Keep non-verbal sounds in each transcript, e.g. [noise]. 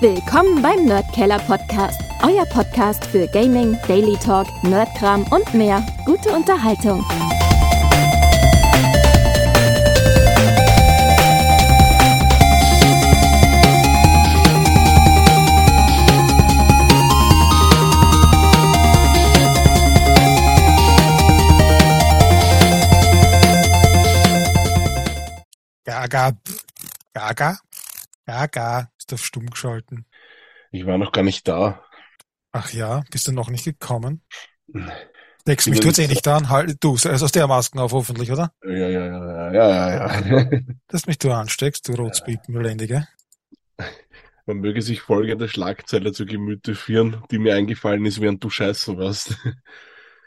Willkommen beim Nerdkeller Podcast, euer Podcast für Gaming, Daily Talk, Nerdkram und mehr. Gute Unterhaltung. Gaga, Gaga, Gaga, ist auf stumm geschalten. Ich war noch gar nicht da. Ach ja, bist du noch nicht gekommen? Hm. Deckst mich, du jetzt eh nicht an. Halt, du, also aus der Masken auf hoffentlich, oder? Ja, ja, ja, ja, ja, ja. [laughs] Dass mich du ansteckst, du Rotspiepenlendige. Man möge sich folgende Schlagzeile zu Gemüte führen, die mir eingefallen ist, während du scheißen warst.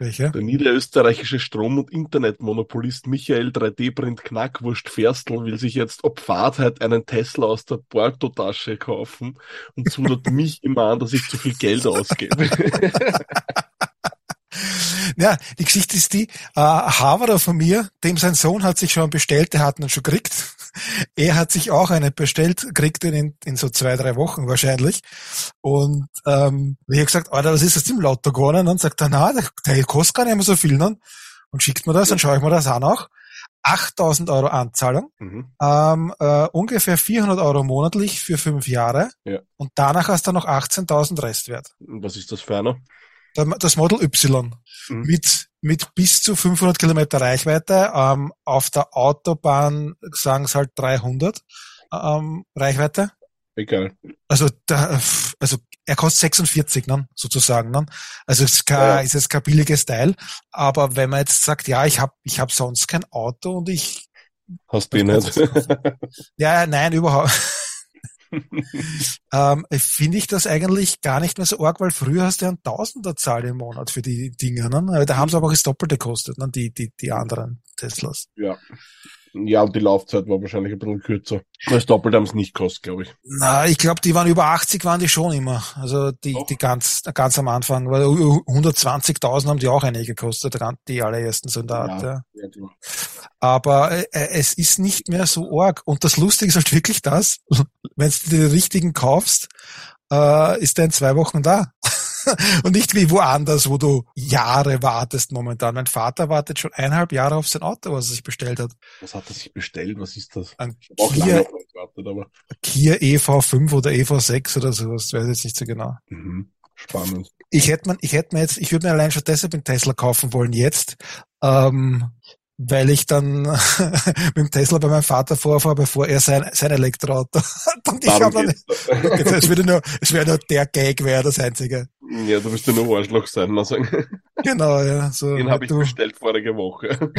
Welche? Der niederösterreichische Strom- und Internetmonopolist Michael 3D-Print Knackwurst Ferstl will sich jetzt ob Fahrtheit einen Tesla aus der Portotasche kaufen und zudert [laughs] mich immer an, dass ich zu viel Geld ausgebe. [laughs] Ja, die Geschichte ist die, äh, Haverer von mir, dem sein Sohn hat sich schon bestellt, der hat ihn schon gekriegt. [laughs] Er hat sich auch eine bestellt, kriegt ihn in, in so zwei, drei Wochen wahrscheinlich. Und ähm, ich habe gesagt, Alter, was ist das im Lotto gewonnen? Und dann sagt er, na, der, der kostet gar nicht mehr so viel. Ne? Und schickt mir das, dann schaue ich mir das an auch. 8000 Euro Anzahlung, Mhm. ähm, äh, ungefähr 400 Euro monatlich für fünf Jahre. Ja. Und danach hast du noch 18.000 Restwert. Und Was ist das für einer? Das Model Y Mhm. mit, mit bis zu 500 Kilometer Reichweite. Ähm, auf der Autobahn sagen es halt 300 ähm, Reichweite. Egal. Also, da, also er kostet 46, ne, sozusagen. Ne? Also es ist, kein, Ja. ist jetzt kein billiges Teil. Aber wenn man jetzt sagt, ja, ich habe ich hab sonst kein Auto und ich Hast du ihn nicht? [laughs] ja, nein, überhaupt. [laughs] ähm, finde ich das eigentlich gar nicht mehr so arg, weil früher hast du ja einen Tausenderzahl im Monat für die Dinge. Ne? Da haben sie aber auch das Doppelte gekostet, ne? die, die, die anderen Teslas. ja. Ja, und die Laufzeit war wahrscheinlich ein bisschen kürzer. Das Doppelte haben es nicht gekostet, glaube ich. Na, ich glaube, die waren über 80 waren die schon immer. Also die, Doch. die ganz, ganz am Anfang, weil 120.000 haben die auch einige gekostet, die allerersten so in der Art. Ja. ja, klar. Aber äh, es ist nicht mehr so arg. Und das Lustige ist halt wirklich das, [laughs] wenn du die richtigen kaufst, äh, ist der in zwei Wochen da. [laughs] [laughs] Und nicht wie woanders, wo du Jahre wartest momentan. Mein Vater wartet schon eineinhalb Jahre auf sein Auto, was er sich bestellt hat. Was hat er sich bestellt? Was ist das? Ein auch Kia, gewartet, aber Kia EV5 oder EV6 oder sowas, weiß ich jetzt nicht so genau. mhm. spannend. Ich hätte man, ich hätte mir jetzt, ich würde mir allein schon deshalb einen Tesla kaufen wollen jetzt, ähm, weil ich dann [laughs] mit dem Tesla bei meinem Vater vorfahre, bevor er sein, sein Elektroauto hat. Und ich habe dann, es würde nur, es wäre nur der Gag, wäre das einzige. Ja, du wirst ja nur Arschloch sein, sagen. Genau, ja, so. Den habe ich bestellt vorige Woche.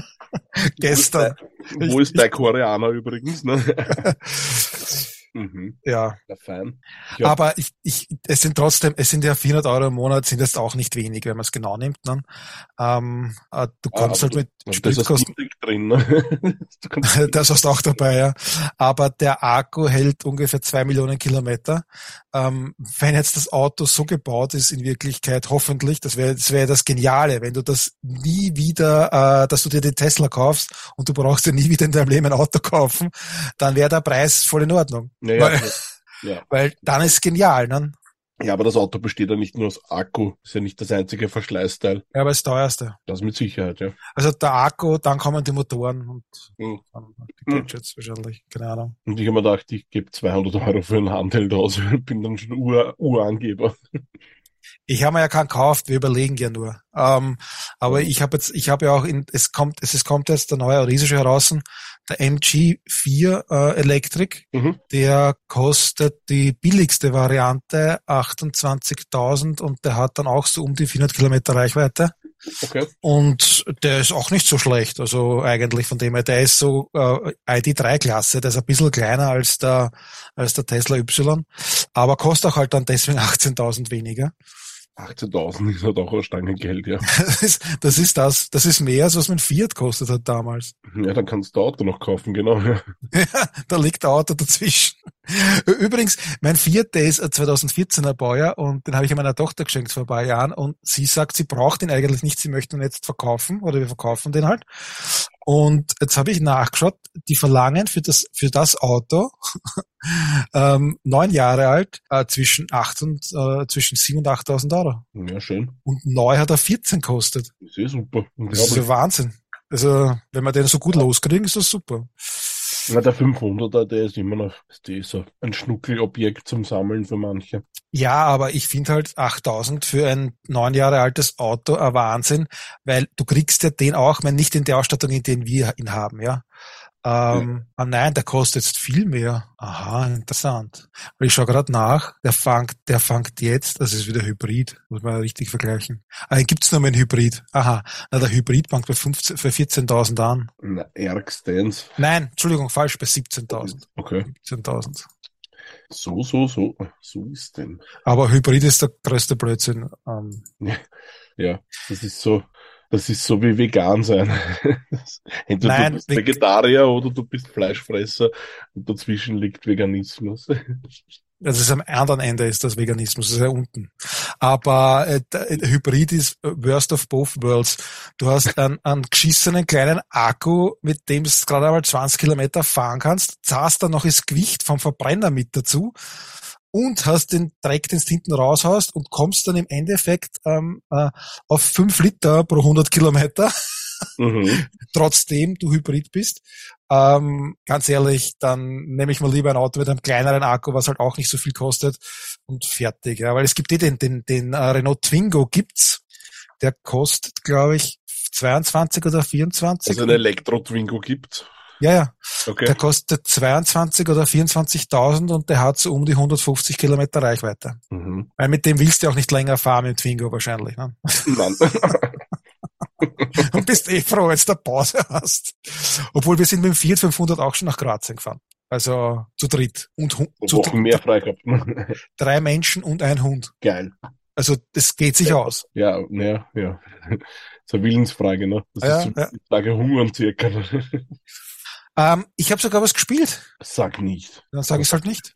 [laughs] gestern. Wo ist der Koreaner übrigens, ne? [laughs] mhm. Ja. Ja, fein. Ja. Aber ich, ich, es sind trotzdem, es sind ja 400 Euro im Monat, sind das auch nicht wenig, wenn man es genau nimmt. Ne? Ähm, äh, du Ah, kannst aber halt mit ist das Spritkosten Ding drin, ne? [laughs] Du kannst- [laughs] Das hast du auch dabei, ja. Aber der Akku hält ungefähr zwei Millionen Kilometer. Ähm, wenn jetzt das Auto so gebaut ist, in Wirklichkeit hoffentlich, das wäre das, wär das Geniale, wenn du das nie wieder, äh, dass du dir den Tesla kaufst und du brauchst dir nie wieder in deinem Leben ein Auto kaufen, dann wäre der Preis voll in Ordnung. Ja, weil, ja. [laughs] weil dann ist es genial, ne? ja, aber das Auto besteht ja nicht nur aus Akku, ist ja nicht das einzige Verschleißteil. Ja, aber das teuerste. Das mit Sicherheit, ja. Also der Akku, dann kommen die Motoren und Mhm. die Gadgets wahrscheinlich, keine Ahnung. Und ich habe mir gedacht, ich gebe 200 Euro für einen Handheld aus, [laughs] bin dann schon Ur Urangeber. Ich habe mir ja keinen gekauft, wir überlegen ja nur. Ähm, aber ich habe jetzt, ich habe ja auch in, es kommt, es, es kommt jetzt der neue riesige heraus, der MG4 äh, Electric, Mhm. der kostet die billigste Variante 28.000 und der hat dann auch so um die 400 Kilometer Reichweite. Okay. Und der ist auch nicht so schlecht, also eigentlich von dem her, der ist so äh, ID3-Klasse, der ist ein bisschen kleiner als der, als der Tesla Y, aber kostet auch halt dann deswegen 18.000 weniger. 18.000 ist halt auch eine Stange Geld, ja. [laughs] Das ist, das ist das, das ist mehr, als was mein Fiat kostet hat damals. Ja, dann kannst du Auto noch kaufen, genau. Ja. [laughs] Ja, da liegt der Auto dazwischen. Übrigens, mein Fiat, der ist ein 2014er Baujahr und den habe ich meiner Tochter geschenkt vor ein paar Jahren und sie sagt, sie braucht ihn eigentlich nicht, sie möchte ihn jetzt verkaufen oder wir verkaufen den halt. Und jetzt habe ich nachgeschaut, die verlangen für das, für das Auto [laughs] ähm, neun Jahre alt, äh, zwischen acht und äh, zwischen sieben und 8.000 Euro. Ja, schön. Und neu hat er 14 kostet. Das ist ja super. Das ist ja Wahnsinn. Also, wenn wir den so gut loskriegen, ist das super. Ja, der 500er, der ist immer noch, der ist so ein Schnuckelobjekt zum Sammeln für manche. Ja, aber ich finde halt 8000 für ein neun Jahre altes Auto ein Wahnsinn, weil du kriegst ja den auch, wenn nicht in der Ausstattung, in der wir ihn haben, ja. Ähm, ah nein, der kostet jetzt viel mehr. Aha, interessant. Weil ich schaue gerade nach, der fängt, der fängt jetzt, das ist wieder Hybrid, muss man richtig vergleichen. Ah, den gibt's nur einen Hybrid. Aha, na der Hybrid fängt bei, 15, für 14.000 an. Na, ärgstens. Nein, Entschuldigung, falsch, bei 17.000. Okay. 17.000. So, so, so, so ist denn. Aber Hybrid ist der größte Blödsinn. Ähm, [laughs] Ja, das ist so, das ist so wie vegan sein. [laughs] Entweder Nein, du bist ve- Vegetarier oder du bist Fleischfresser und dazwischen liegt Veganismus. [laughs] Das ist am anderen Ende ist das Veganismus, das ist ja unten. Aber äh, der Hybrid ist äh, worst of both worlds. Du hast [laughs] einen, einen geschissenen kleinen Akku, mit dem du gerade einmal 20 Kilometer fahren kannst, zahlst dann noch das Gewicht vom Verbrenner mit dazu und hast den Dreck, den du hinten raushaust und kommst dann im Endeffekt ähm, äh, auf 5 Liter pro 100 Kilometer, mhm. [laughs] trotzdem du Hybrid bist. Ähm, ganz ehrlich, dann nehme ich mal lieber ein Auto mit einem kleineren Akku, was halt auch nicht so viel kostet und fertig. Ja, weil es gibt eh den, den, den äh, Renault Twingo gibt's, der kostet, glaube ich, 22 oder 24. Also ein Elektro-Twingo gibt. Ja, ja, Okay. der kostet 22 oder 24.000 und der hat so um die 150 Kilometer Reichweite. Mhm. Weil mit dem willst du auch nicht länger fahren mit dem Twingo wahrscheinlich. Ne? Nein. [laughs] Und bist eh froh, wenn du eine Pause hast. Obwohl wir sind mit dem Fiat 500 auch schon nach Kroatien gefahren. Also zu dritt. Und hu- zu Wochen mehr frei gehabt. [laughs] drei Menschen und ein Hund. Geil. Also das geht sich Ja. aus. Ja, ja, ja. [laughs] Das ist eine Willensfrage, ne? Das Ja, ist so ja. Frage Hungern circa. Ähm, ich habe sogar was gespielt. Sag nicht. Dann sage ich es halt nicht.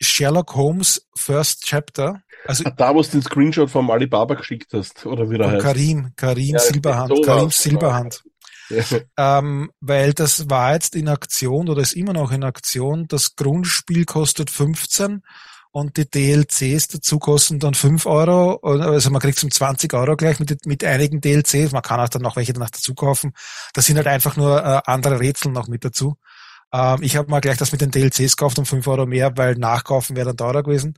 Sherlock Holmes First Chapter. Also Da, wo du den Screenshot vom Alibaba geschickt hast, oder wie der heißt. Karim, Karim Ja, Silberhand, so Karim. Silberhand. Ähm, weil das war jetzt in Aktion oder ist immer noch in Aktion. Das Grundspiel kostet 15 und die DLCs dazu kosten dann 5 Euro. Also man kriegt zum 20 Euro gleich mit, mit einigen DLCs. Man kann auch dann noch welche danach dazu kaufen. Das sind halt einfach nur äh, andere Rätsel noch mit dazu. Ähm, ich habe mal gleich das mit den DLCs gekauft um 5 Euro mehr, weil nachkaufen wäre dann teurer gewesen.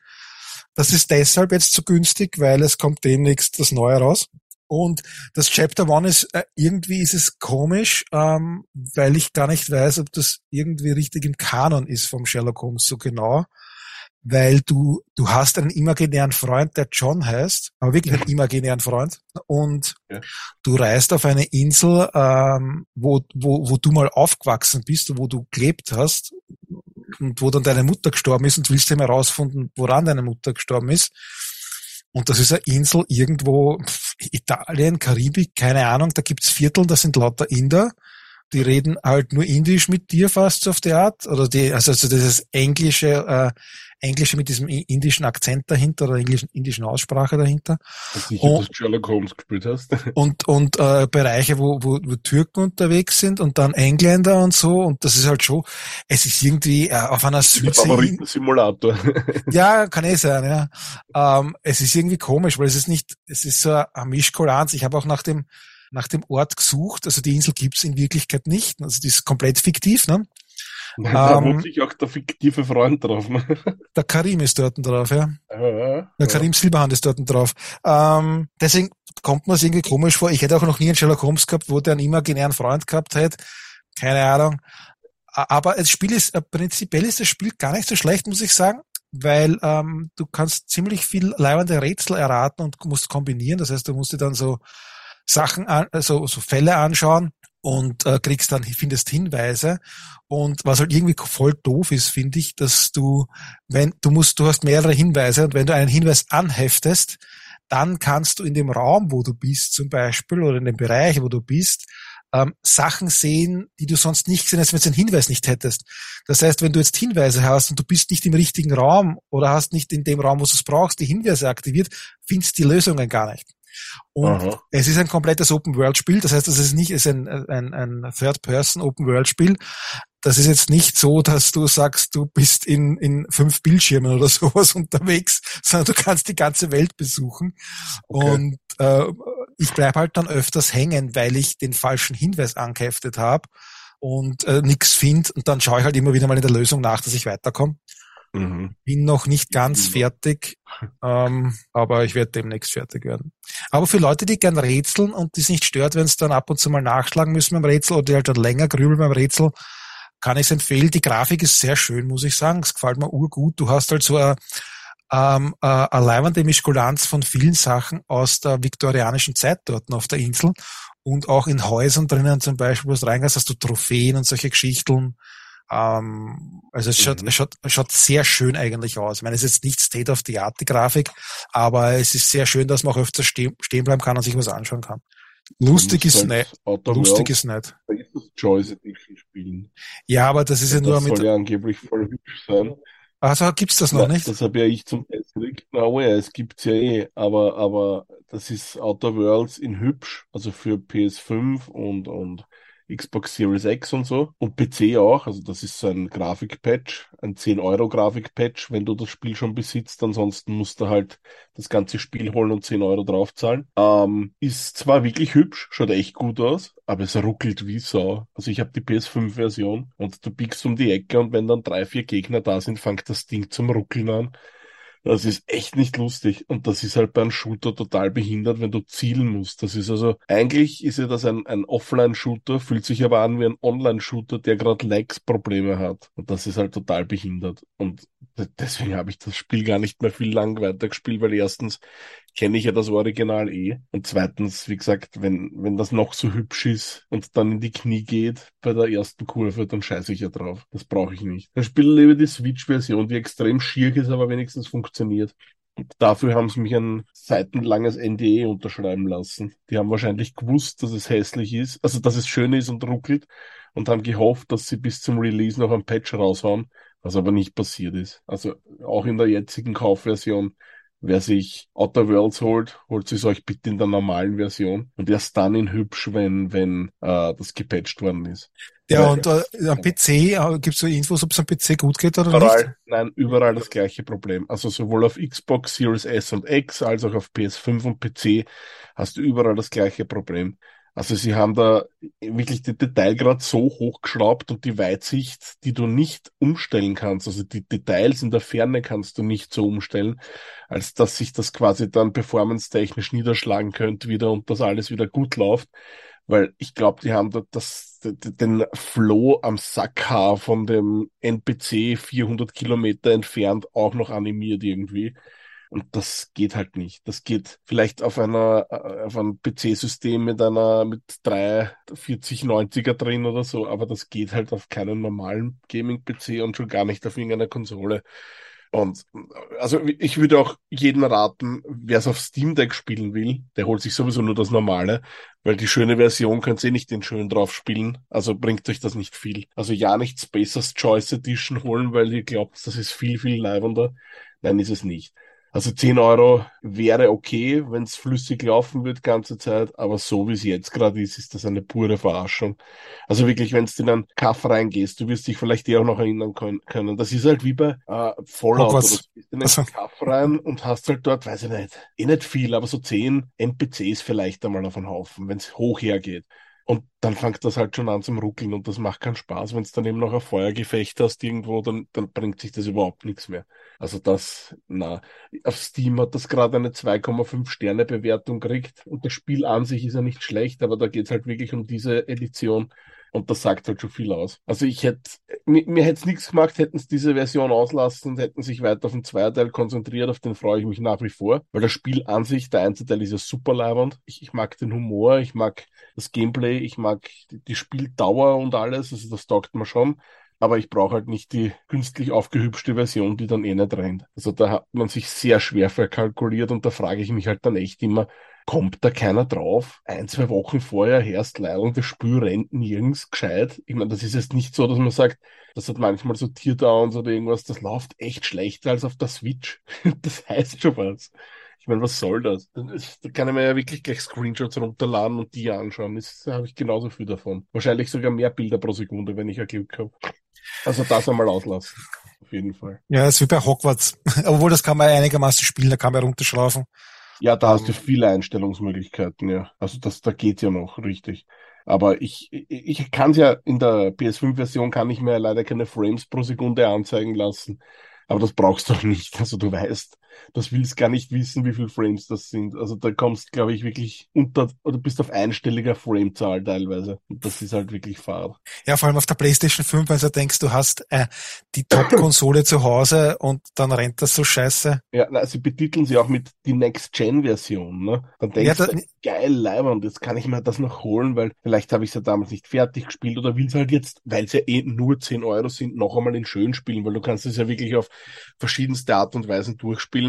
Das ist deshalb jetzt zu günstig, weil es kommt demnächst das Neue raus. Und das Chapter One ist, äh, irgendwie ist es komisch, ähm, weil ich gar nicht weiß, ob das irgendwie richtig im Kanon ist vom Sherlock Holmes so genau. Weil du, du hast einen imaginären Freund, der John heißt, aber wirklich einen imaginären Freund. Und Ja. du reist auf eine Insel, ähm, wo, wo, wo du mal aufgewachsen bist und wo du gelebt hast und wo dann deine Mutter gestorben ist und willst eben herausfinden, woran deine Mutter gestorben ist. Und das ist eine Insel irgendwo, Italien, Karibik, keine Ahnung, da gibt's Viertel, das sind lauter Inder, die reden halt nur Indisch mit dir fast so auf die Art. Oder die, also, also dieses Englische, äh, Englische mit diesem indischen Akzent dahinter oder englischen, indischen Aussprache dahinter. Sicher, dass du Sherlock Holmes gespielt hast. [laughs] Und, und äh, Bereiche, wo, wo, wo Türken unterwegs sind und dann Engländer und so. Und das ist halt schon, es ist irgendwie äh, auf einer Der Südsee. Favoritensimulator. [laughs] Ja, kann eh sein, ja. Ähm, es ist irgendwie komisch, weil es ist nicht, es ist so ein Mischkulanz. Ich habe auch nach dem, nach dem Ort gesucht. Also die Insel gibt's in Wirklichkeit nicht. Also die ist komplett fiktiv, ne? da Ähm, sich auch der fiktive Freund drauf. Ne? [laughs] Der Karim ist dort drauf, ja. Ja, Der Karim Silberhand ist dort drauf. Ähm, deswegen kommt mir es irgendwie komisch vor. Ich hätte auch noch nie einen Sherlock Holmes gehabt, wo der einen imaginären Freund gehabt hätte. Keine Ahnung. Aber das Spiel ist, äh, prinzipiell ist das Spiel gar nicht so schlecht, muss ich sagen, weil ähm, du kannst ziemlich viel leibende Rätsel erraten und musst kombinieren. Das heißt, du musst dir dann so Sachen, an, also so Fälle anschauen und äh, kriegst dann, findest Hinweise. Und was halt irgendwie voll doof ist, finde ich, dass du, wenn du musst, du hast mehrere Hinweise und wenn du einen Hinweis anheftest, dann kannst du in dem Raum, wo du bist, zum Beispiel, oder in dem Bereich, wo du bist, ähm, Sachen sehen, die du sonst nicht gesehen hast, wenn du einen Hinweis nicht hättest. Das heißt, wenn du jetzt Hinweise hast und du bist nicht im richtigen Raum oder hast nicht in dem Raum, wo du es brauchst, die Hinweise aktiviert, findest die Lösungen gar nicht. Und Aha. es ist ein komplettes Open-World-Spiel. Das heißt, es ist nicht es ist ein, ein, ein Third-Person-Open-World-Spiel. Das ist jetzt nicht so, dass du sagst, du bist in, in fünf Bildschirmen oder [laughs] sowas unterwegs, sondern du kannst die ganze Welt besuchen. Okay. Und äh, ich bleib halt dann öfters hängen, weil ich den falschen Hinweis angeheftet habe und äh, nichts finde. Und dann schaue ich halt immer wieder mal in der Lösung nach, dass ich weiterkomme. Mhm. Bin noch nicht ganz mhm. fertig, ähm, aber ich werde demnächst fertig werden. Aber für Leute, die gern rätseln und die es nicht stört, wenn es dann ab und zu mal nachschlagen müssen beim Rätsel oder die halt dann länger grübeln beim Rätsel, kann ich es empfehlen. Die Grafik ist sehr schön, muss ich sagen. Es gefällt mir urgut. Du hast halt so eine, ähm, eine leibende Mischkulanz von vielen Sachen aus der viktorianischen Zeit dort auf der Insel und auch in Häusern drinnen zum Beispiel, wo du reingehst, hast du Trophäen und solche Geschichten. Ähm, also es schaut, mhm. schaut, schaut sehr schön eigentlich aus. Ich meine, es ist jetzt nicht State of the Art, die Grafik, aber es ist sehr schön, dass man auch öfter stehen, stehen bleiben kann und sich was anschauen kann. Lustig ist nicht. Lustig ist nicht. Choice Edition spielen. Ja, aber das ist ja, ja nur das mit. soll ja angeblich voll hübsch sein. Also gibt's das noch ja, nicht? Das habe ja ich zum Test gekriegt. Na oh ja, es gibt's ja eh, aber aber das ist Outer Worlds in hübsch, also für PS5 und und Xbox Series X und so und PC auch. Also das ist so ein Grafikpatch, ein 10 Euro Grafikpatch, wenn du das Spiel schon besitzt. Ansonsten musst du halt das ganze Spiel holen und 10 Euro draufzahlen. Ähm, ist zwar wirklich hübsch, schaut echt gut aus, aber es ruckelt wie Sau. Also ich habe die PS5-Version und du biegst um die Ecke und wenn dann drei, vier Gegner da sind, fängt das Ding zum Ruckeln an. Das ist echt nicht lustig. Und das ist halt beim Shooter total behindert, wenn du zielen musst. Das ist also, eigentlich ist ja das ein, ein Offline-Shooter, fühlt sich aber an wie ein Online-Shooter, der gerade Lags-Probleme hat. Und das ist halt total behindert. Und deswegen habe ich das Spiel gar nicht mehr viel lang weitergespielt, weil erstens kenne ich ja das Original eh. Und zweitens, wie gesagt, wenn, wenn das noch so hübsch ist und dann in die Knie geht bei der ersten Kurve, dann scheiße ich ja drauf. Das brauche ich nicht. Dann spiele lieber die Switch-Version, die extrem schier ist, aber wenigstens funktioniert. Und dafür haben sie mich ein seitenlanges NDE unterschreiben lassen. Die haben wahrscheinlich gewusst, dass es hässlich ist, also dass es schön ist und ruckelt und haben gehofft, dass sie bis zum Release noch ein Patch raushauen, was aber nicht passiert ist. Also auch in der jetzigen Kaufversion Wer sich Outer Worlds holt, holt sich euch bitte in der normalen Version und erst dann in hübsch, wenn, wenn äh, das gepatcht worden ist. Ja, und äh, am PC äh, gibt es so Infos, ob es am PC gut geht oder überall, nicht? Nein, überall das gleiche Problem. Also sowohl auf Xbox Series S und X als auch auf PS5 und PC hast du überall das gleiche Problem. Also sie haben da wirklich die Detailgrad so hochgeschraubt und die Weitsicht, die du nicht umstellen kannst, also die Details in der Ferne kannst du nicht so umstellen, als dass sich das quasi dann performance-technisch niederschlagen könnte wieder und das alles wieder gut läuft. Weil ich glaube, die haben da das, den Flow am Sackhaar von dem NPC 400 Kilometer entfernt auch noch animiert irgendwie. Und das geht halt nicht. Das geht vielleicht auf einer, äh, auf einem PC-System mit einer, mit drei 4090er drin oder so, aber das geht halt auf keinen normalen Gaming-PC und schon gar nicht auf irgendeiner Konsole. Und also ich würde auch jedem raten, wer es auf Steam Deck spielen will, der holt sich sowieso nur das normale, weil die schöne Version könnt ihr nicht den schönen drauf spielen. Also bringt euch das nicht viel. Also ja nicht Spacers Choice Edition holen, weil ihr glaubt, das ist viel, viel leibender. Nein, ist es nicht. Also 10 Euro wäre okay, wenn es flüssig laufen wird ganze Zeit, aber so wie es jetzt gerade ist, ist das eine pure Verarschung. Also wirklich, wenn du in einen Kaff reingehst, du wirst dich vielleicht eher auch noch erinnern können. Das ist halt wie bei äh, Fallout. Oh, du bist in einen Kaff rein und hast halt dort, weiß ich nicht, eh nicht viel, aber so 10 NPCs vielleicht einmal auf einen Haufen, wenn es hoch hergeht. Und dann fängt das halt schon an zum Ruckeln und das macht keinen Spaß. Wenn es dann eben noch ein Feuergefecht hast irgendwo, dann, dann bringt sich das überhaupt nichts mehr. Also das, na, auf Steam hat das gerade eine 2,5 Sterne Bewertung gekriegt und das Spiel an sich ist ja nicht schlecht, aber da geht's halt wirklich um diese Edition. Und das sagt halt schon viel aus. Also ich hätte, mir, mir hätte es nichts gemacht, hätten es diese Version auslassen und hätten sich weiter auf den Zweiteil konzentriert, auf den freue ich mich nach wie vor, weil das Spiel an sich, der Einzelteil ist ja super leibend. Ich, ich mag den Humor, ich mag das Gameplay, ich mag die, die Spieldauer und alles, also das taugt mir schon aber ich brauche halt nicht die künstlich aufgehübschte Version, die dann eh nicht rennt. Also da hat man sich sehr schwer verkalkuliert und da frage ich mich halt dann echt immer, kommt da keiner drauf? Ein, zwei Wochen vorher herrscht leider und das Spiel rennt nirgends gescheit. Ich meine, das ist jetzt nicht so, dass man sagt, das hat manchmal so Teardowns oder irgendwas, das läuft echt schlechter als auf der Switch. [laughs] das heißt schon was. Ich meine, was soll das? Da kann ich mir ja wirklich gleich Screenshots runterladen und die anschauen. Da habe ich genauso viel davon. Wahrscheinlich sogar mehr Bilder pro Sekunde, wenn ich ein Glück habe. Also das einmal auslassen. Auf jeden Fall. Ja, ist wie bei Hogwarts. [laughs] Obwohl, das kann man einigermaßen spielen, da kann man runterschlafen. Ja, da hast du viele Einstellungsmöglichkeiten, ja. Also das, da geht ja noch, richtig. Aber ich, ich, ich kann es ja in der PS5-Version kann ich mir leider keine Frames pro Sekunde anzeigen lassen. Aber das brauchst du [laughs] nicht. Also du weißt, das willst gar nicht wissen, wie viele Frames das sind. Also da kommst, glaube ich, wirklich unter oder bist auf einstelliger Framezahl teilweise. Und das ist halt wirklich fad. Ja, vor allem auf der PlayStation 5, wenn du denkst, du hast äh, die Top-Konsole zu Hause und dann rennt das so scheiße. Ja, na, sie betiteln sie auch mit die Next-Gen-Version. Ne? Dann denkst ja, da, du, geil, Leiband, jetzt kann ich mir das noch holen, weil vielleicht habe ich es ja damals nicht fertig gespielt oder will es halt jetzt, weil es ja eh nur 10 Euro sind, noch einmal in schön spielen, weil du kannst es ja wirklich auf verschiedenste Art und Weisen durchspielen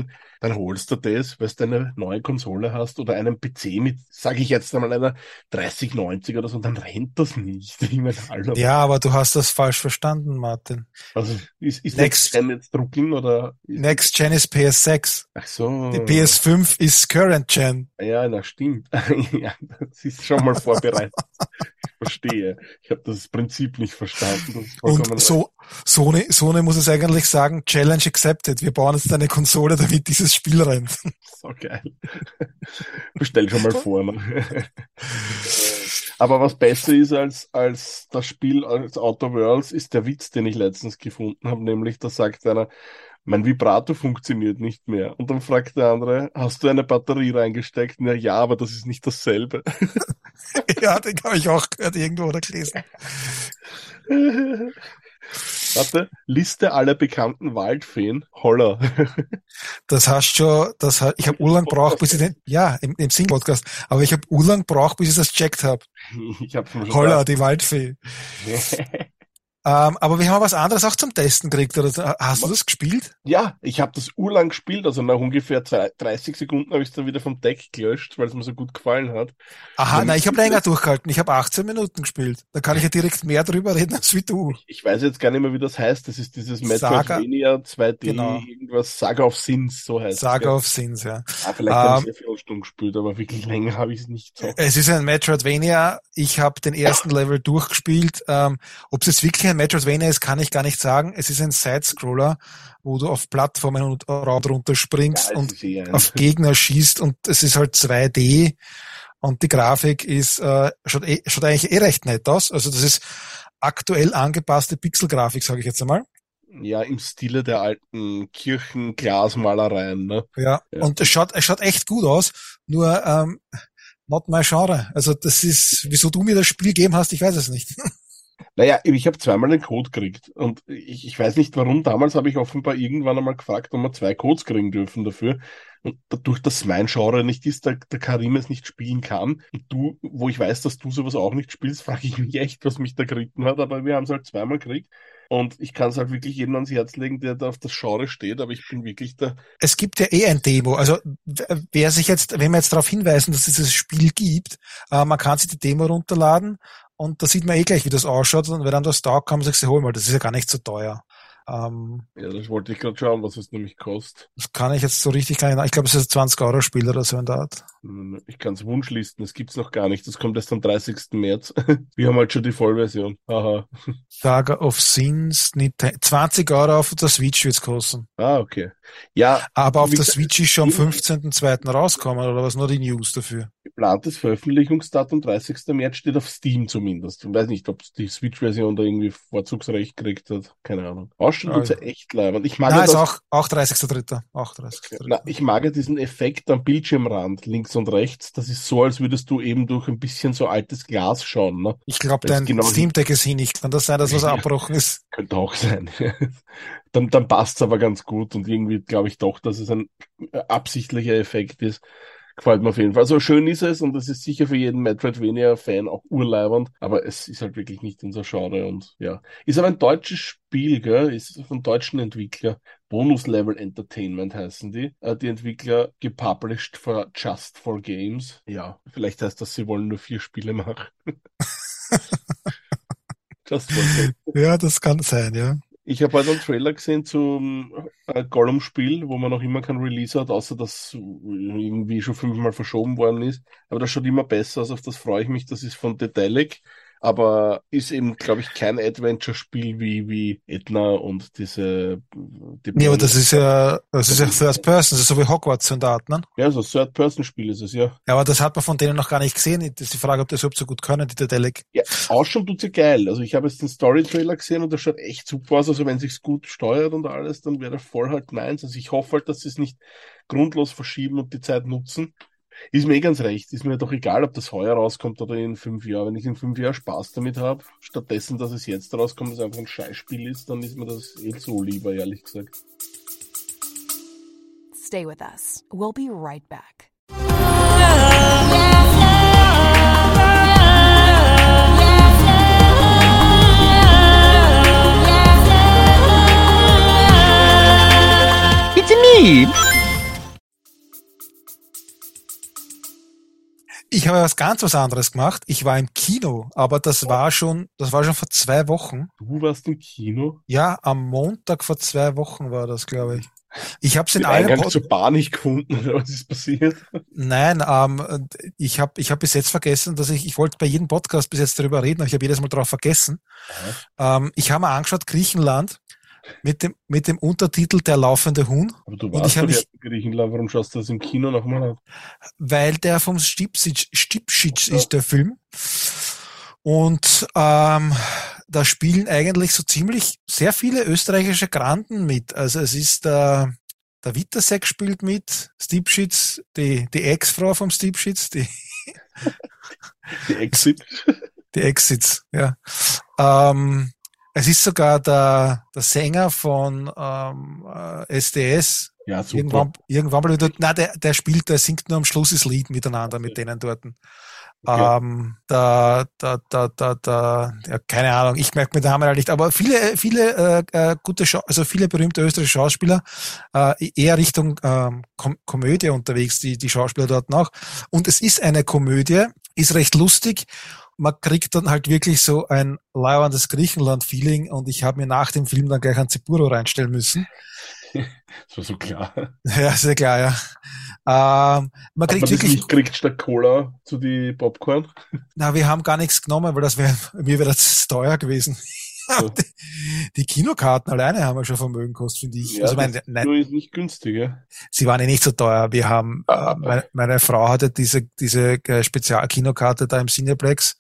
dann holst du das, weil du eine neue Konsole hast oder einen PC mit, sage ich jetzt einmal, einer 3090 oder so, dann rennt das nicht. Ich ja, aber du hast das falsch verstanden, Martin. Also ist, ist Next Gen jetzt Drucking oder? Next Gen ist PS6. Ach so. Die PS5 ist Current Gen. Ja, das stimmt. [laughs] ja, das ist schon mal vorbereitet. [laughs] ich verstehe. Ich habe das Prinzip nicht verstanden. Und so, Sony, Sony muss es eigentlich sagen, Challenge accepted. Wir bauen jetzt eine Konsole, damit dieses Spiel rennt. So geil. Bestell schon mal vor. Ne? Aber was besser ist als, als das Spiel, als Outer Worlds, ist der Witz, den ich letztens gefunden habe, nämlich da sagt einer, mein Vibrato funktioniert nicht mehr. Und dann fragt der andere, hast du eine Batterie reingesteckt? Na ja, aber das ist nicht dasselbe. [laughs] ja, den habe ich auch gehört irgendwo oder gelesen. [laughs] Warte, Liste aller bekannten Waldfeen. Holler. [laughs] das hast schon, das hat, ich habe urlang braucht, bis ich den, ja, im, im Sing-Podcast, aber ich habe urlang braucht, bis ich das checkt habe. Holler, die Waldfee. Ähm, aber wir haben was anderes auch zum Testen gekriegt. Oder hast du das gespielt? Ja, ich habe das urlang gespielt. Also nach ungefähr 30 Sekunden habe ich es dann wieder vom Deck gelöscht, weil es mir so gut gefallen hat. Aha, nein, ich habe länger durchgehalten. Ich habe 18 Minuten gespielt. Da kann ich ja direkt mehr drüber reden als wie du. Ich, ich weiß jetzt gar nicht mehr, wie das heißt. Das ist dieses Metroidvania 2D, genau. irgendwas, Saga of Sins, so heißt Saga of Sins, ja. Ah, vielleicht ähm, habe ich sehr viele Stunden gespielt, aber wirklich länger habe ich es nicht so. Es ist ein Metroidvania. Ich habe den ersten Level durchgespielt. Ähm, Ob es jetzt wirklich ein Metroidvania ist, kann ich gar nicht sagen. Es ist ein Side-Scroller, wo du auf Plattformen und Raum drunter springst ja, und auf Gegner schießt und es ist halt 2D und die Grafik ist äh, schaut, eh, schaut eigentlich eh recht nett aus. Also das ist aktuell angepasste Pixelgrafik, sage ich jetzt einmal. Ja, im Stile der alten Kirchenglasmalereien. Ne? Ja, ja, und es schaut, es schaut echt gut aus. Nur ähm, not my genre. Also das ist, wieso du mir das Spiel gegeben hast, ich weiß es nicht. [laughs] Naja, ich habe zweimal einen Code gekriegt und ich, ich weiß nicht warum. Damals habe ich offenbar irgendwann einmal gefragt, ob wir zwei Codes kriegen dürfen dafür. Und dadurch, dass mein Genre nicht ist, der, der Karim es nicht spielen kann und du, wo ich weiß, dass du sowas auch nicht spielst, [laughs] frage ich mich echt, was mich da geritten hat. Aber wir haben es halt zweimal gekriegt. Und ich kann es halt wirklich jedem ans Herz legen, der da auf das Genre steht, aber ich bin wirklich da. Es gibt ja eh ein Demo. Also wer sich jetzt, wenn wir jetzt darauf hinweisen, dass es dieses Spiel gibt, äh, man kann sich die Demo runterladen und da sieht man eh gleich, wie das ausschaut. Und wenn dann das kann man sich sie holen, weil das ist ja gar nicht so teuer. Ähm, ja, das wollte ich gerade schauen, was es nämlich kostet. Das kann ich jetzt so richtig gar nicht. Ich glaube, es ist ein 20 Euro Spiel oder so in der Art. Ich kann es Wunschlisten, das gibt's noch gar nicht. Das kommt erst am 30. März. [laughs] Wir haben halt schon die Vollversion. Haha. Saga of Sins, 20 Euro auf der Switch wird's kosten. Ah, okay. Ja. Aber auf der Switch ist schon am 15.02. rausgekommen, oder was? Nur die News dafür. Geplantes Veröffentlichungsdatum 30. März steht auf Steam zumindest. Ich weiß nicht, ob die Switch-Version da irgendwie Vorzugsrecht gekriegt hat. Keine Ahnung. Ausschaut also. ja echt leibend. Ich mag Nein, ja ist auch, auch 30.03. Auch 30. Na, ich mag ja diesen Effekt am Bildschirmrand, links und rechts. Das ist so, als würdest du eben durch ein bisschen so altes Glas schauen. Ne? Ich glaube, dein genau Steam Deck ist hin nicht. Kann das sein, dass was [laughs] abbrochen ist? Könnte auch sein. [laughs] dann, dann passt's aber ganz gut und irgendwie glaube ich doch, dass es ein absichtlicher Effekt ist. Gefällt mir auf jeden Fall. Also schön ist es und es ist sicher für jeden Metroidvania-Fan auch urleibernd, aber es ist halt wirklich nicht unser Genre und ja. Ist aber ein deutsches Spiel, gell? Ist von deutschen Entwickler. Bonus Level Entertainment heißen die. Äh, die Entwickler gepublished for Just for Games. Ja, vielleicht heißt das, sie wollen nur vier Spiele machen. [laughs] Just for Games. Ja, das kann sein, ja. Ich habe heute einen Trailer gesehen zum äh, Gollum-Spiel, wo man noch immer kein Release hat, außer dass irgendwie schon fünfmal verschoben worden ist. Aber das schaut immer besser aus, auf das freue ich mich. Das ist von Dedelic aber ist eben, glaube ich, kein Adventure-Spiel wie, wie Edna und diese. Die nee, aber das ist ja, das ist ja Third Person, das ist so wie Hogwarts und Art, ne? Ja, so Third Person-Spiel ist es, ja. Ja, aber das hat man von denen noch gar nicht gesehen. Das ist die Frage, ob das überhaupt so gut können, die Dedelic. Ja, ausschauen tut sie geil. Also ich habe jetzt den Story-Trailer gesehen und das schaut echt super aus. Also wenn sich's gut steuert und alles, dann wäre voll halt meins. Also ich hoffe halt, dass sie es nicht grundlos verschieben und die Zeit nutzen. Ist mir eh ganz recht. Ist mir doch egal, ob das heuer rauskommt oder in fünf Jahren. Wenn ich in fünf Jahren Spaß damit habe, stattdessen, dass es jetzt rauskommt, dass es einfach ein Scheißspiel ist, dann ist mir das eh so lieber, ehrlich gesagt. Stay with us. We'll be right back. It's me, Ich habe was ganz was anderes gemacht. Ich war im Kino, aber das war schon, das war schon vor zwei Wochen. Du warst im Kino? Ja, am Montag vor zwei Wochen war das, glaube ich. Ich habe es in allen Pod zur Bar nicht gefunden, [laughs] was ist passiert? Nein, ähm, ich habe ich hab bis jetzt vergessen, dass ich, ich wollte bei jedem Podcast bis jetzt darüber reden, aber ich habe jedes Mal darauf vergessen. Ähm, ich habe mir angeschaut, Griechenland, mit dem, mit dem Untertitel Der laufende Huhn. Aber du warst doch mich, in Griechenland, warum schaust du das im Kino nochmal an? Weil der vom Stipsic, Stipsic ja. ist der Film. Und ähm, da spielen eigentlich so ziemlich sehr viele österreichische Granden mit. Also es ist der, der Wittersek spielt mit, Stipschitz, die, die Ex-Frau vom Stipschitz, die, die Exit. Die Exits, ja. Ähm, es ist sogar der, der Sänger von ähm, äh, SDS. Ja, super. Irgendwann, irgendwann mal wieder, nein, der, der spielt, der singt nur am Schluss das Lied miteinander mit denen dort. Okay. Ähm, da, da, da, da, da, ja, keine Ahnung, ich merke mir den Namen halt nicht, aber viele, viele äh, äh, gute, Scha also viele berühmte österreichische Schauspieler äh, eher Richtung ähm, Kom Komödie unterwegs, die, die Schauspieler dort noch. Und es ist eine Komödie, ist recht lustig man kriegt dann halt wirklich so ein lauerndes Griechenland-Feeling und ich habe mir nach dem Film dann gleich ein Zipuro reinstellen müssen. [laughs] Das war so klar. Ja, sehr klar, ja. Ähm, man kriegt man wirklich. Nicht kriegt statt Cola zu die Popcorn? Na, wir haben gar nichts genommen, weil das wäre, mir [laughs] wäre das teuer gewesen. So. [laughs] Die, die, Kinokarten alleine haben wir schon Vermögen gekostet, finde ich. Ja, also mein, nein, ist nicht günstig, ja? Sie waren ja nicht so teuer. Wir haben, ah, äh, meine, meine, Frau hatte diese, diese äh, Spezialkinokarte da im Cineplex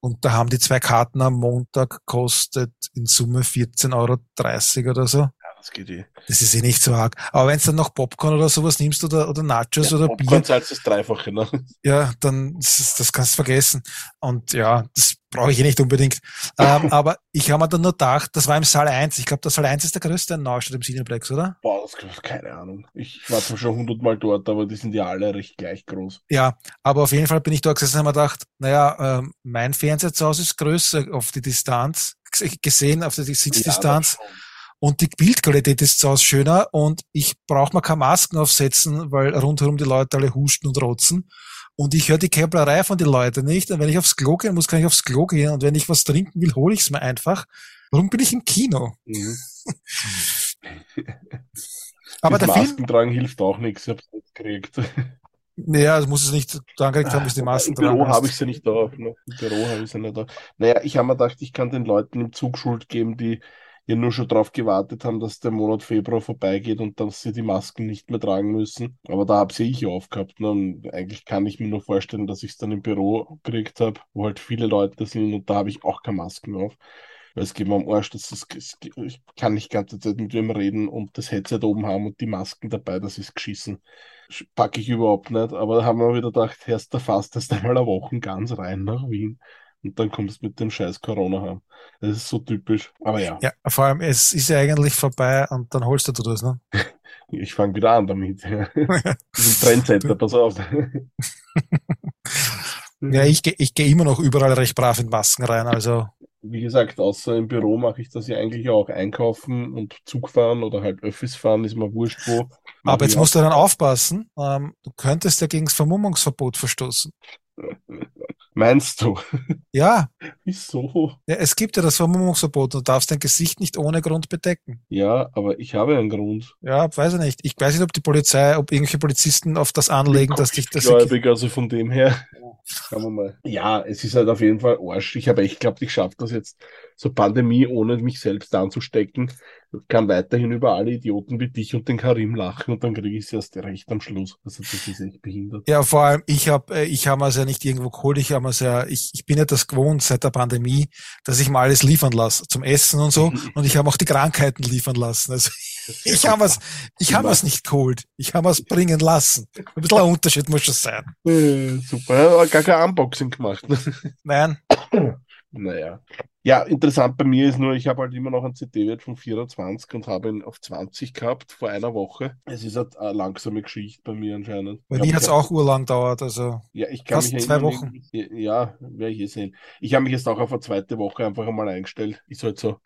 und da haben die zwei Karten am Montag kostet in Summe 14,30 Euro oder so das geht eh. Das ist eh nicht so arg. Aber wenn du dann noch Popcorn oder sowas nimmst oder, oder Nachos ja, oder Popcorn Bier. zahlt das Dreifache, ne? [laughs] Ja, dann, das, das kannst du vergessen. Und ja, das brauche ich eh nicht unbedingt. ähm, [laughs] aber ich habe mir dann nur gedacht, das war im Saal 1. Ich glaube, der Saal 1 ist der größte in Neustadt im Cineplex, oder? Boah, das keine Ahnung. Ich war zwar schon hundertmal dort, aber die sind ja alle recht gleich groß. Ja, aber auf jeden Fall bin ich dort gesessen und habe mir gedacht, naja, äh, mein Fernseher zu Hause ist größer auf die Distanz gesehen, auf die Sitzdistanz. Ja, und die Bildqualität ist so schöner und ich brauche mir keine Masken aufsetzen, weil rundherum die Leute alle husten und rotzen. Und ich höre die Käpplerei von den Leuten nicht. Und wenn ich aufs Klo gehen muss, kann ich aufs Klo gehen. Und wenn ich was trinken will, hole ich es mir einfach. Warum bin ich im Kino? Mhm. [laughs] Aber der Masken Film... hilft auch nichts. Ich hab's nicht gekriegt. [laughs] Naja, das muss es nicht dran gekriegt haben, bis die Masken dran Im Büro habe ich sie nicht da. Ne? Im Büro habe ich sie nicht da. Naja, ich habe mir gedacht, ich kann den Leuten im Zug Schuld geben, die ja nur schon darauf gewartet haben, dass der Monat Februar vorbeigeht und dass sie die Masken nicht mehr tragen müssen. Aber da habe sie ich aufgehabt. Ne? Und eigentlich kann ich mir nur vorstellen, dass ich es dann im Büro gekriegt habe, wo halt viele Leute sind und da habe ich auch keine Masken auf. Weil es geht mir am Arsch, dass das, ich kann nicht die ganze Zeit mit wem reden und das Headset oben haben und die Masken dabei, das ist geschissen. Packe ich überhaupt nicht. Aber da haben wir wieder gedacht, erst der fast erst einmal eine Woche ganz rein nach Wien und dann kommst du mit dem scheiß Corona heim. Das ist so typisch. Aber ja. Ja, vor allem, es ist ja eigentlich vorbei und dann holst du das, ne? [laughs] ich fange wieder an damit. Ja. [laughs] Trendsetter, pass auf. [laughs] ja, ich, ich gehe immer noch überall recht brav in Masken rein, also. Wie gesagt, außer im Büro mache ich das ja eigentlich auch. Einkaufen und Zug fahren oder halt Öffis fahren, ist mir wurscht wo. Aber jetzt musst du dann aufpassen, ähm, du könntest ja gegen das Vermummungsverbot verstoßen. Meinst du? Ja, [laughs] Wieso? ja es gibt ja das Vermummungsverbot. Du darfst dein Gesicht nicht ohne Grund bedecken. Ja, aber ich habe einen Grund. Ja, weiß ich nicht. Ich weiß nicht, ob die Polizei, ob irgendwelche Polizisten auf das anlegen, dass dich das... Gläubig, also von dem her. Schauen wir mal. Ja, es ist halt auf jeden Fall Arsch. Ich habe echt geglaubt, ich schaffe das jetzt. So Pandemie, ohne mich selbst anzustecken. Kann weiterhin über alle Idioten wie dich und den Karim lachen und dann kriege ich es erst recht am Schluss. Also das ist echt behindert. Ja, vor allem, ich habe ich hab mir's ja nicht irgendwo geholt, ich habe mir's ja, ich, ich bin ja das gewohnt seit der Pandemie, dass ich mal alles liefern lasse, zum Essen und so, [laughs] und ich habe auch die Krankheiten liefern lassen. Also ich habe es, ich habe es nicht geholt, ich habe es bringen lassen. Ein bisschen ein Unterschied muss schon sein. Äh, super, gar kein Unboxing gemacht. [laughs] Nein, Naja. Ja, interessant bei mir ist nur, ich habe halt immer noch einen CD-Wert von 24 und habe ihn auf 20 gehabt vor einer Woche. Es ist halt eine langsame Geschichte bei mir anscheinend. bei mir hat's ge- auch urlang dauert, also Ja, ich kann fast mich zwei Wochen. Ja, werde ich eh sehen. Ich habe mich jetzt auch auf eine zweite Woche einfach einmal eingestellt. Ich soll so,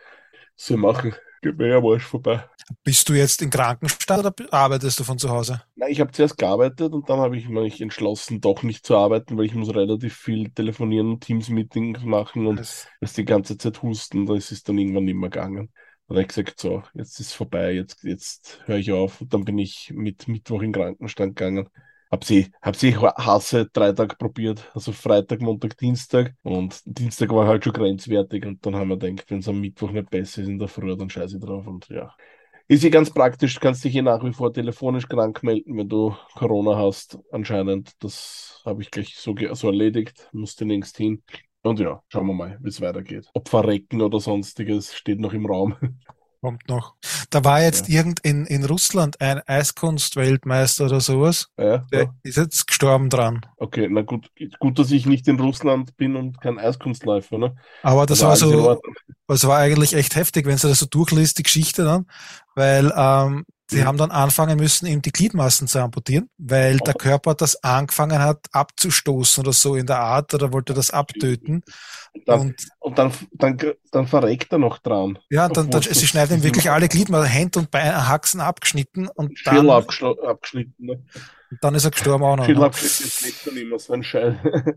so machen. Geht mir ja wurscht vorbei. bist du jetzt in Krankenstand oder arbeitest du von zu Hause? Nein, ich habe zuerst gearbeitet und dann habe ich mich entschlossen, doch nicht zu arbeiten, weil ich muss relativ viel telefonieren und Teams-Meetings machen und Das- das die ganze Zeit husten, das ist dann irgendwann nicht mehr gegangen. Dann habe ich gesagt, so, jetzt ist vorbei, jetzt, jetzt höre ich auf. Und dann bin ich mit Mittwoch in Krankenstand gegangen. Hab sie, hab sie Hasse drei Tage probiert, also Freitag, Montag, Dienstag. Und Dienstag war halt schon grenzwertig. Und dann haben wir gedacht, wenn es am Mittwoch nicht besser ist in der Früh, dann scheiße ich drauf. Und ja, ist ja ganz praktisch, du kannst dich hier nach wie vor telefonisch krank melden, wenn du Corona hast, anscheinend. Das habe ich gleich so, so erledigt, musste längst hin. Und ja, schauen wir mal, wie es weitergeht. Ob Verrecken oder sonstiges steht noch im Raum. [laughs] Kommt noch. Da war jetzt irgend in, in Russland ein Eiskunstweltmeister oder sowas. Ja, Der ja. ist jetzt gestorben dran. Okay, na gut, gut, dass ich nicht in Russland bin und kein Eiskunstläufer, ne? Aber das war in so, das war eigentlich echt heftig, wenn du das so durchliest, die Geschichte dann, weil ähm, sie Mhm. haben dann anfangen müssen, ihm die Gliedmaßen zu amputieren, weil der Oh. Körper das angefangen hat abzustoßen oder so in der Art oder wollte das abtöten. Und dann, Und und dann, dann, dann verreckt er noch dran. ja, dann, dann sie schneiden ihm wirklich alle Gliedmaßen, Hände und Beine, Haxen abgeschnitten und Schädel dann, abgeschnitten, ne? Dann ist er gestorben auch noch. Schädel Ne? abgeschnitten ist nicht dann immer so ein Scheiß.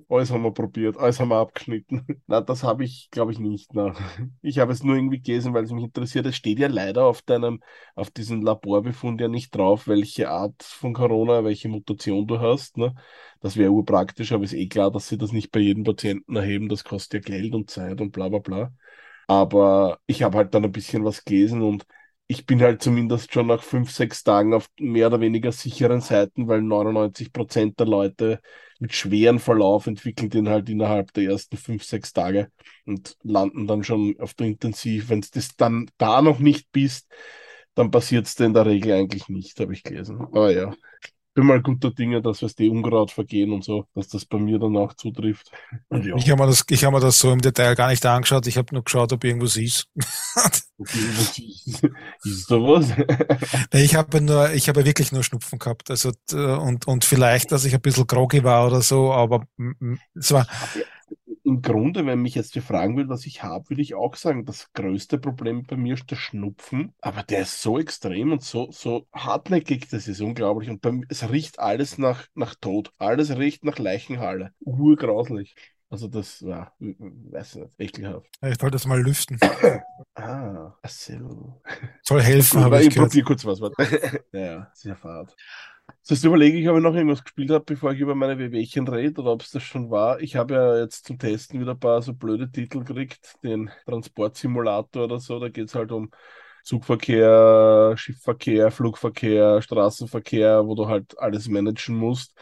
Alles haben wir probiert, alles haben wir abgeschnitten. [laughs] Na, das habe ich, glaube ich, nicht. Na. Ich habe es nur irgendwie gelesen, weil es mich interessiert. Es steht ja leider auf deinem, auf diesem Laborbefund ja nicht drauf, welche Art von Corona, welche Mutation du hast. Ne? Das wäre urpraktisch, aber ist eh klar, dass sie das nicht bei jedem Patienten erheben. Das kostet ja Geld und Zeit und bla bla bla. Aber ich habe halt dann ein bisschen was gelesen und ich bin halt zumindest schon nach fünf, sechs Tagen auf mehr oder weniger sicheren Seiten, weil 99 Prozent der Leute mit schweren Verlauf entwickeln den halt innerhalb der ersten fünf, sechs Tage und landen dann schon auf der Intensiv. Wenn du das dann da noch nicht bist, dann passiert es in der Regel eigentlich nicht, habe ich gelesen. Aber ja, bin mal guter Dinge, dass was die Unkraut vergehen und so, dass das bei mir danach zutrifft. Ja, Ich habe mir das, ich habe mir das so im Detail gar nicht angeschaut. Ich habe nur geschaut, ob irgendwas ist. [laughs] ist, ist da was? [laughs] Ich habe nur, ich habe wirklich nur Schnupfen gehabt. Also äh, und und vielleicht, dass ich ein bisschen groggy war oder so, aber es war Im Grunde, wenn mich jetzt fragen will, was ich habe, würde ich auch sagen, das größte Problem bei mir ist der Schnupfen. Aber der ist so extrem und so, so hartnäckig, das ist unglaublich. Und bei es riecht alles nach, nach Tod. Alles riecht nach Leichenhalle. Urgrauslich. Also das, ja, weiß nicht, ekelhaft. ich wollte das mal lüften. Ah, ach so. Soll helfen, habe aber ich ich gehört. probiere kurz was. [laughs] Ja, sehr fad. Jetzt überlege ich, ob ich noch irgendwas gespielt habe, bevor ich über meine Wehwehchen rede oder ob es das schon war. Ich habe ja jetzt zum Testen wieder ein paar so blöde Titel gekriegt, den Transportsimulator oder so. Da geht es halt um Zugverkehr, Schiffverkehr, Flugverkehr, Straßenverkehr, wo du halt alles managen musst.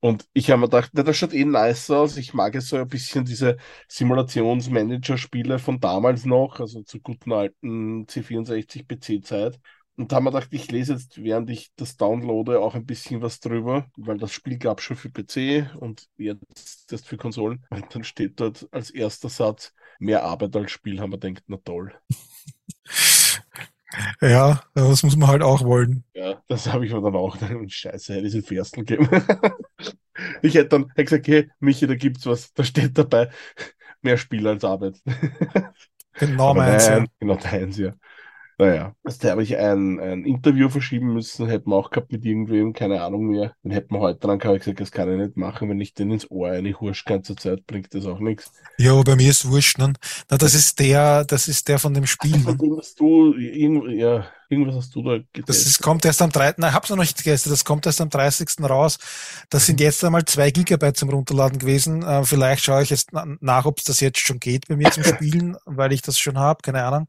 Und ich habe mir gedacht, na, das schaut eh nice aus. Ich mag jetzt so ein bisschen diese Simulationsmanager-Spiele von damals noch, also zur guten alten C64 PC-Zeit. Und da haben wir gedacht, ich lese jetzt, während ich das downloade, auch ein bisschen was drüber, weil das Spiel gab es schon für PC und jetzt erst für Konsolen. Und dann steht dort als erster Satz, mehr Arbeit als Spiel, haben wir gedacht, na toll. [laughs] Ja, das muss man halt auch wollen. Ja, das habe ich mir dann auch gedacht, scheiße, hätte ich es in Ferstel gegeben. [laughs] Ich hätte dann hätte gesagt, hey, Michi, da gibt's was, da steht dabei, [laughs] mehr Spiel als Arbeit. Genau meins, genau deins, ja. Naja, da habe ich ein, ein Interview verschieben müssen, hätten wir auch gehabt mit irgendwem, keine Ahnung mehr. Den hätten wir heute dran gehabt, ich gesagt, das kann ich nicht machen, wenn ich den ins Ohr eine Hursch ganze Zeit, bringt das auch nichts. Ja, bei mir ist wurscht, ne? Na, das ist der, das ist der von dem Spiel. Ne? Du, ja, Irgendwas hast du da getestet. Das ist, kommt erst am 3. Nein, hab's noch nicht getestet. Das kommt erst am 30. raus. Das sind jetzt einmal zwei Gigabyte zum Runterladen gewesen. Äh, vielleicht schaue ich jetzt nach, ob es das jetzt schon geht bei mir zum Spielen, [laughs] weil ich das schon habe, keine Ahnung.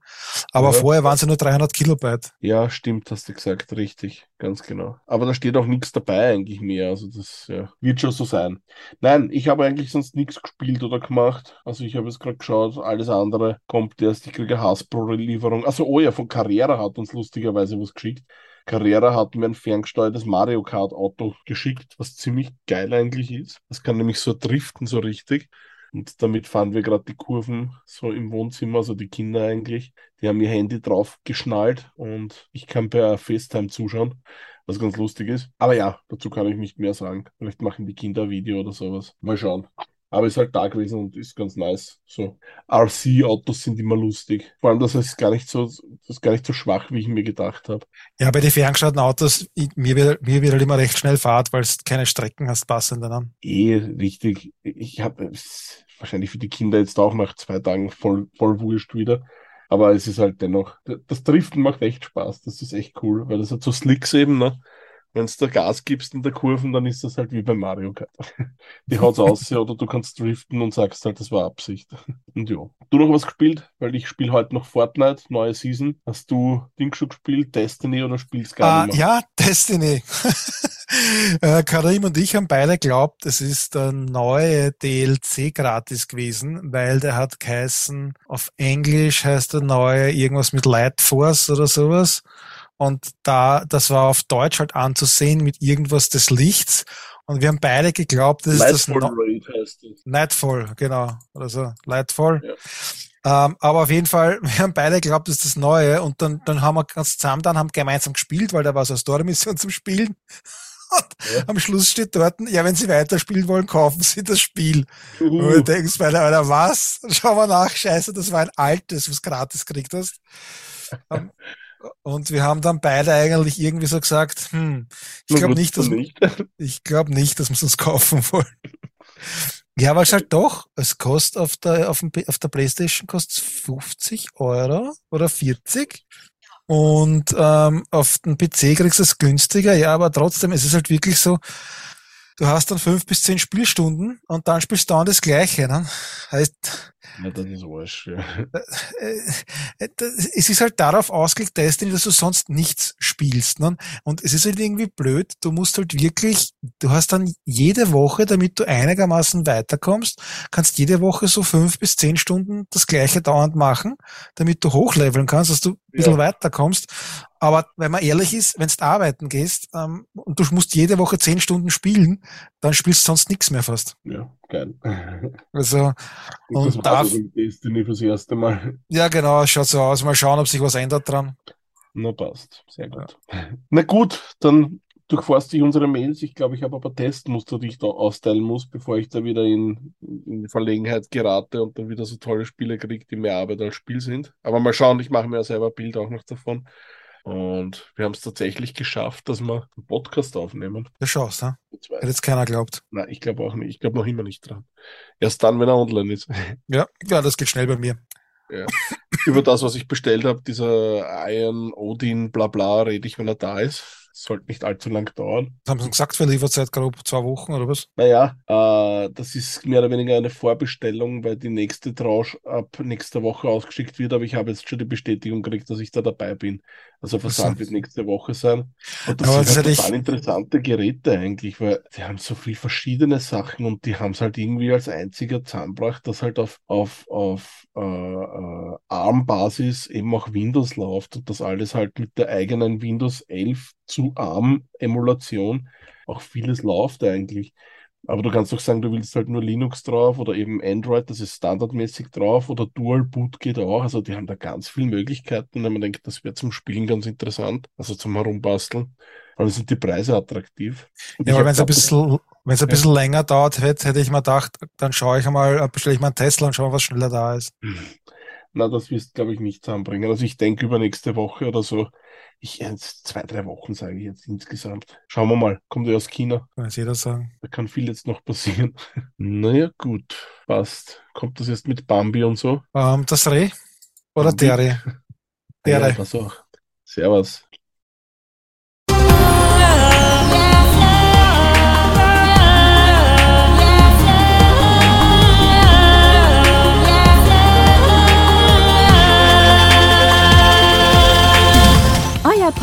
Aber ja, vorher waren es ja nur 300 Kilobyte. Ja, stimmt, hast du gesagt, richtig, ganz genau. Aber da steht auch nichts dabei eigentlich mehr. Also das ja, wird schon so sein. Nein, ich habe eigentlich sonst nichts gespielt oder gemacht. Also ich habe jetzt gerade geschaut, alles andere kommt erst. Ich kriege Hasbro-Lieferung. Also oh ja, von Carrera hat uns lustig lustigerweise was geschickt. Carrera hat mir ein ferngesteuertes Mario Kart Auto geschickt, was ziemlich geil eigentlich ist. Das kann nämlich so driften so richtig. Und damit fahren wir gerade die Kurven so im Wohnzimmer, also die Kinder eigentlich. Die haben ihr Handy drauf geschnallt und ich kann per FaceTime zuschauen, was ganz lustig ist. Aber ja, dazu kann ich nicht mehr sagen. Vielleicht machen die Kinder ein Video oder sowas. Mal schauen. Aber ist halt da gewesen und ist ganz nice. So RC-Autos sind immer lustig. Vor allem, das ist gar nicht so, das ist gar nicht so schwach, wie ich mir gedacht habe. Ja, bei den ferngesteuerten Autos, mir wird, mir wird halt immer recht schnell Fahrt, weil es keine Strecken hast passende dann. Eh, richtig. Ich habe wahrscheinlich für die Kinder jetzt auch nach zwei Tagen voll, voll wurscht wieder. Aber es ist halt dennoch, das Driften macht echt Spaß. Das ist echt cool, weil das hat so Slicks eben, ne? Wenn du da Gas gibst in der Kurven, dann ist das halt wie bei Mario Kart. [laughs] Die haut's aus oder du kannst driften und sagst halt, das war Absicht. [laughs] Und ja. Du noch was gespielt? Weil ich spiele heute noch Fortnite, neue Season. Hast du Ding schon gespielt, Destiny oder spielst gar ah, nicht mehr? Ja, Destiny. [laughs] äh, Karim und ich haben beide glaubt, es ist der neue DLC gratis gewesen, weil der hat geheißen, auf Englisch heißt der neue irgendwas mit Light Force oder sowas. Und da, das war auf Deutsch halt anzusehen mit irgendwas des Lichts. Und wir haben beide geglaubt, das ist das Raid heißt das. Nightfall, genau. Oder so. Lightfall. Ja. Ähm, aber auf jeden Fall, [laughs] wir haben beide geglaubt, das ist das Neue. Und dann, dann haben wir ganz zusammen dann haben gemeinsam gespielt, weil da war so eine Story-Mission [laughs] zum Spielen. Und ja. am Schluss steht dort, ja, wenn Sie weiterspielen wollen, kaufen Sie das Spiel. Uh. Und du denkst, Alter, Alter, was? Schau mal nach, scheiße, das war ein altes, was gratis gekriegt hast. Und wir haben dann beide eigentlich irgendwie so gesagt, hm, ich glaube nicht, dass nicht. [laughs] ich glaube nicht, dass wir es uns kaufen wollen. Ja, aber es halt doch, es kostet auf der, auf, dem, auf der Playstation kostet 50 Euro oder 40. Und ähm, auf dem PC kriegst du es günstiger, ja, aber trotzdem, es ist halt wirklich so, du hast dann fünf bis zehn Spielstunden und dann spielst du dann das Gleiche. Ne? Heißt, ja, das ist Arsch, ja. Äh, äh, es ist halt darauf ausgelegt, Destiny, dass du sonst nichts spielst. Ne? Und es ist halt irgendwie blöd, du musst halt wirklich, du hast dann jede Woche, damit du einigermaßen weiterkommst, kannst jede Woche so fünf bis zehn Stunden das gleiche dauernd machen, damit du hochleveln kannst, dass du ein bisschen ja. weiterkommst. Aber wenn man ehrlich ist, wenn du arbeiten gehst ähm, und du musst jede Woche zehn Stunden spielen, dann spielst du sonst nichts mehr fast. Ja, geil. Also [laughs] und, und da Destiny fürs erste Mal. Ja, genau, schaut so aus. Mal schauen, ob sich was ändert dran. Na passt, sehr gut. Ja. Na gut, dann durchforst ich unsere Mails. Ich glaube, ich habe aber Testmuster, die ich da austeilen muss, bevor ich da wieder in, in Verlegenheit gerate und dann wieder so tolle Spiele kriege, die mehr Arbeit als Spiel sind. Aber mal schauen, ich mache mir ja selber ein Bild auch noch davon. Und wir haben es tatsächlich geschafft, dass wir einen Podcast aufnehmen. Der Chance, ne? Hätte jetzt keiner glaubt. Nein, ich glaube auch nicht. Ich glaube noch immer nicht dran. Erst dann, wenn er online ist. [laughs] Ja, ja, das geht schnell bei mir. Ja. Über das, was ich bestellt habe, dieser Iron Odin, bla bla, rede ich, wenn er da ist sollte nicht allzu lang dauern. Das haben Sie gesagt für Lieferzeit grob zwei Wochen oder was? Naja, äh, das ist mehr oder weniger eine Vorbestellung, weil die nächste Tranche ab nächster Woche ausgeschickt wird, aber ich habe jetzt schon die Bestätigung gekriegt, dass ich da dabei bin. Also Versand wird nächste Woche sein. Und das aber sind das halt total ich... interessante Geräte eigentlich, weil die haben so viel verschiedene Sachen und die haben es halt irgendwie als einziger zusammengebracht, dass halt auf, auf, auf äh, äh, ARM-Basis eben auch Windows läuft und das alles halt mit der eigenen Windows 11 zu ARM-Emulation auch vieles läuft eigentlich. Aber du kannst doch sagen, du willst halt nur Linux drauf oder eben Android, das ist standardmäßig drauf oder Dual Boot geht auch. Also die haben da ganz viele Möglichkeiten, wenn man denkt, das wäre zum Spielen ganz interessant, also zum Herumbasteln. Aber sind die Preise attraktiv. Und ja, wenn es ein bisschen, wenn es ein bisschen ja. länger dauert hätte, hätte ich mir gedacht, dann schaue ich einmal, bestelle ich mal einen Tesla und schaue, was schneller da ist. Na, das wirst, glaube ich, nicht zusammenbringen. Also ich denke über nächste Woche oder so. Ich, jetzt zwei, drei Wochen sage ich jetzt insgesamt. Schauen wir mal. Kommt er aus China? Kann jeder sagen. Da kann viel jetzt noch passieren. [laughs] naja, gut. Passt. Kommt das jetzt mit Bambi und so? Ähm, das Reh oder Bambi? der Reh? [laughs] Der Ja, Reh. das auch. Servus.